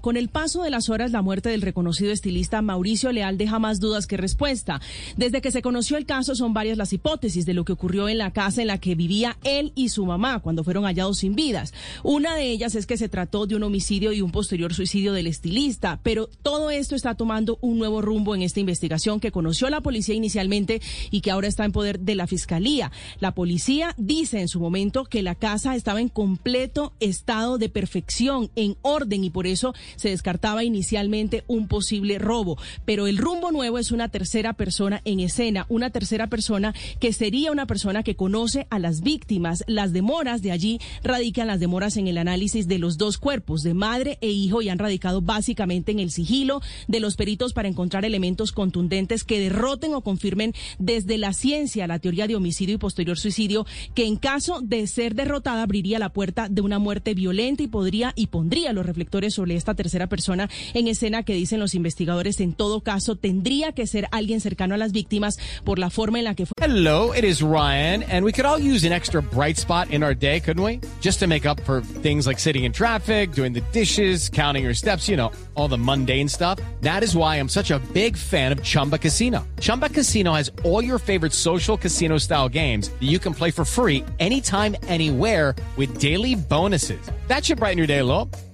Con el paso de las horas, la muerte del reconocido estilista Mauricio Leal deja más dudas que respuesta. Desde que se conoció el caso, son varias las hipótesis de lo que ocurrió en la casa en la que vivía él y su mamá cuando fueron hallados sin vidas. Una de ellas es que se trató de un homicidio y un posterior suicidio del estilista, pero todo esto está tomando un nuevo rumbo en esta investigación que conoció la policía inicialmente y que ahora está en poder de la fiscalía. La policía dice en su momento que la casa estaba en completo estado de perfección, en orden, y por eso se descartaba inicialmente un posible robo. Pero el rumbo nuevo es una tercera persona en escena, una tercera persona que sería una persona que conoce a las víctimas. Las demoras de allí radican las demoras en el análisis de los dos cuerpos, de madre e hijo, y han radicado básicamente en el sigilo de los peritos para encontrar elementos contundentes que derroten o confirmen desde la ciencia la teoría de homicidio y posterior suicidio, que en caso de ser derrotada abriría la puerta de una muerte violenta y podría y pondría los reflectores sobre esta tercera persona en escena que dicen los investigadores en todo caso tendría que ser alguien cercano a las víctimas por la forma en la que. Hello, it is Ryan, and we could all use an extra bright spot in our day, couldn't we? Just to make up for things like sitting in traffic, doing the dishes, counting your steps, you know, all the mundane stuff. That is why I'm such a big fan of Chumba Casino. Chumba Casino has all your favorite social casino style games that you can play for free anytime, anywhere with daily bonuses. That should brighten your day a little.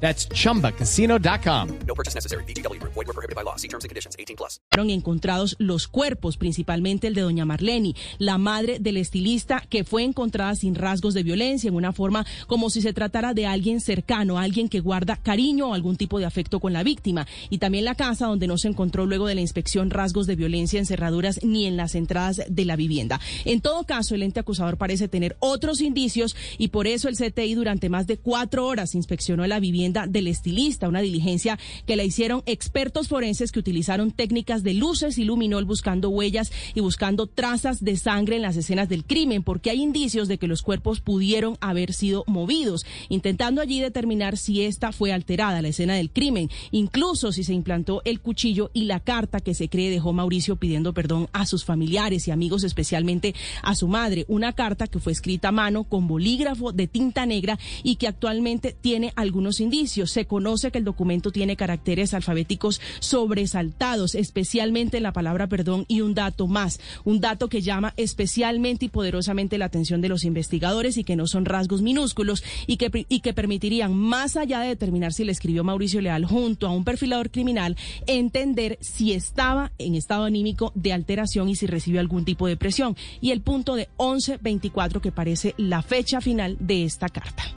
That's chumbacasino.com. No purchase necessary. BGW. Void were prohibited by law. See terms and conditions. 18 plus. Fueron encontrados los cuerpos, principalmente el de doña Marlene, la madre del estilista, que fue encontrada sin rasgos de violencia, en una forma como si se tratara de alguien cercano, alguien que guarda cariño o algún tipo de afecto con la víctima. Y también la casa donde no se encontró luego de la inspección rasgos de violencia en cerraduras ni en las entradas de la vivienda. En todo caso, el ente acusador parece tener otros indicios y por eso el CTI durante más de cuatro horas inspeccionó la vivienda del estilista, una diligencia que la hicieron expertos forenses que utilizaron técnicas de luces y luminol buscando huellas y buscando trazas de sangre en las escenas del crimen, porque hay indicios de que los cuerpos pudieron haber sido movidos, intentando allí determinar si esta fue alterada, la escena del crimen, incluso si se implantó el cuchillo y la carta que se cree dejó Mauricio pidiendo perdón a sus familiares y amigos, especialmente a su madre, una carta que fue escrita a mano con bolígrafo de tinta negra y que actualmente tiene algunos Se conoce que el documento tiene caracteres alfabéticos sobresaltados, especialmente en la palabra perdón y un dato más, un dato que llama especialmente y poderosamente la atención de los investigadores y que no son rasgos minúsculos y que, y que permitirían, más allá de determinar si le escribió Mauricio Leal junto a un perfilador criminal, entender si estaba en estado anímico de alteración y si recibió algún tipo de presión. Y el punto de 1124 que parece la fecha final de esta carta.